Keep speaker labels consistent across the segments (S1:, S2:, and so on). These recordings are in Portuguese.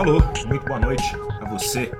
S1: alô, muito boa noite a você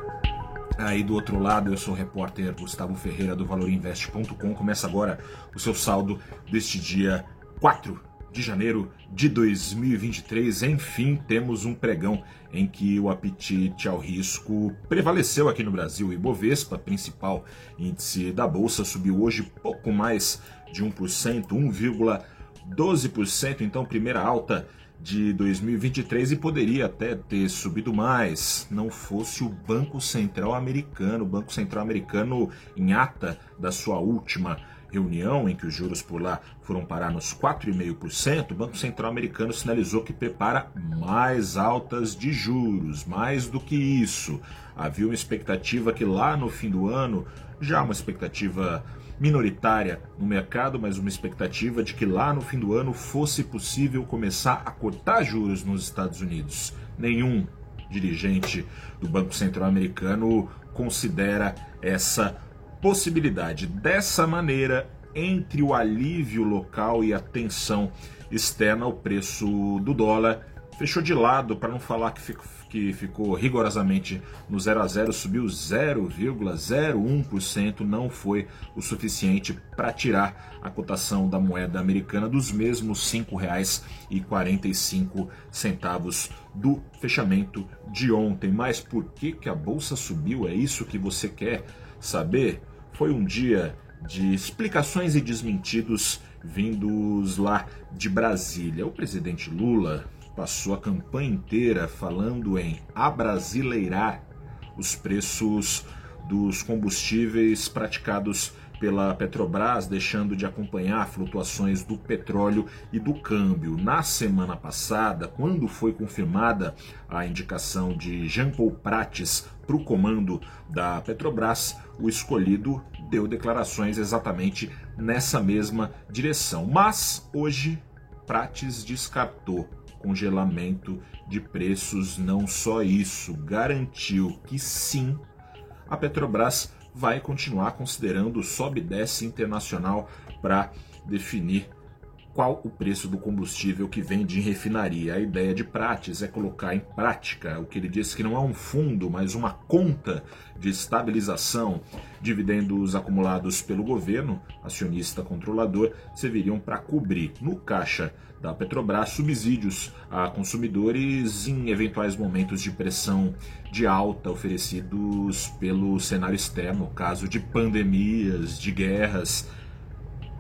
S1: aí do outro lado. Eu sou o repórter Gustavo Ferreira do ValorInvest.com. Começa agora o seu saldo deste dia 4 de janeiro de 2023. Enfim, temos um pregão em que o apetite ao risco prevaleceu aqui no Brasil. O Ibovespa, principal índice da bolsa, subiu hoje pouco mais de 1%, 1,12%. Então, primeira alta de 2023 e poderia até ter subido mais, não fosse o Banco Central Americano, o Banco Central Americano em ata da sua última reunião em que os juros por lá foram parar nos 4,5%, o Banco Central Americano sinalizou que prepara mais altas de juros, mais do que isso. Havia uma expectativa que lá no fim do ano, já uma expectativa minoritária no mercado, mas uma expectativa de que lá no fim do ano fosse possível começar a cortar juros nos Estados Unidos. Nenhum dirigente do Banco Central Americano considera essa possibilidade. Dessa maneira, entre o alívio local e a tensão externa, o preço do dólar fechou de lado, para não falar que ficou, que ficou rigorosamente no 0 a 0, subiu 0,01%, não foi o suficiente para tirar a cotação da moeda americana dos mesmos R$ 5,45 do fechamento de ontem. Mas por que, que a bolsa subiu? É isso que você quer saber? Foi um dia de explicações e desmentidos vindos lá de Brasília. O presidente Lula passou a campanha inteira falando em abrasileirar os preços dos combustíveis praticados pela Petrobras, deixando de acompanhar flutuações do petróleo e do câmbio. Na semana passada, quando foi confirmada a indicação de Jean Paul Prates para o comando da Petrobras, o escolhido deu declarações exatamente nessa mesma direção. Mas hoje, Prates descartou congelamento de preços. Não só isso, garantiu que sim, a Petrobras vai continuar considerando o sobe e desce internacional para definir qual o preço do combustível que vem de refinaria. A ideia de Prates é colocar em prática o que ele disse que não é um fundo, mas uma conta de estabilização. Dividendos acumulados pelo governo, acionista controlador, serviriam para cobrir no caixa da Petrobras subsídios a consumidores em eventuais momentos de pressão de alta oferecidos pelo cenário externo, caso de pandemias, de guerras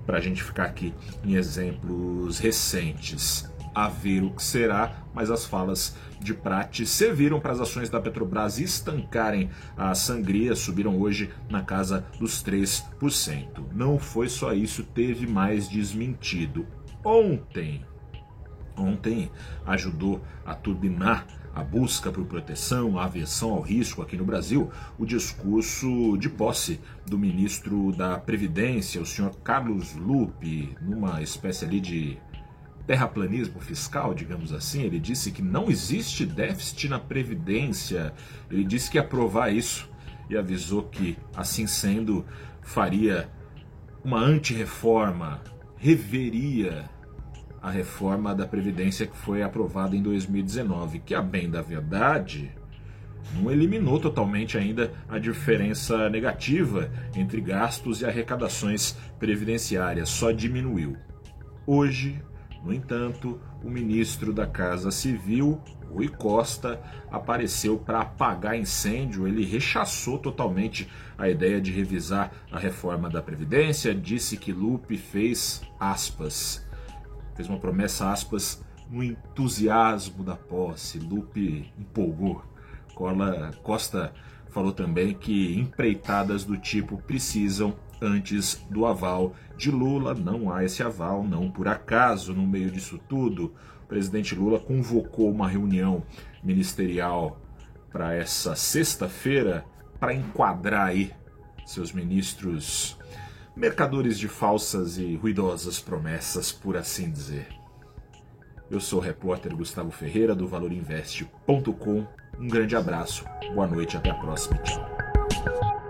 S1: para a gente ficar aqui em exemplos recentes. A ver o que será, mas as falas de Prati serviram para as ações da Petrobras estancarem a sangria, subiram hoje na casa dos 3%. Não foi só isso, teve mais desmentido. Ontem, ontem ajudou a turbinar a busca por proteção, a aversão ao risco aqui no Brasil, o discurso de posse do ministro da Previdência, o senhor Carlos Lupe, numa espécie ali de terraplanismo fiscal, digamos assim, ele disse que não existe déficit na Previdência, ele disse que ia aprovar isso e avisou que, assim sendo, faria uma antirreforma, reveria a reforma da Previdência que foi aprovada em 2019, que, a bem da verdade, não eliminou totalmente ainda a diferença negativa entre gastos e arrecadações previdenciárias, só diminuiu. Hoje, no entanto, o ministro da Casa Civil, Rui Costa, apareceu para apagar incêndio. Ele rechaçou totalmente a ideia de revisar a reforma da Previdência, disse que Lupe fez aspas fez uma promessa, aspas, no entusiasmo da posse. Lupe empolgou. Costa falou também que empreitadas do tipo precisam antes do aval de Lula. Não há esse aval, não por acaso. No meio disso tudo, o presidente Lula convocou uma reunião ministerial para essa sexta-feira para enquadrar aí seus ministros mercadores de falsas e ruidosas promessas, por assim dizer. Eu sou o repórter Gustavo Ferreira do valorinvest.com. Um grande abraço, boa noite, até a próxima. Tchau.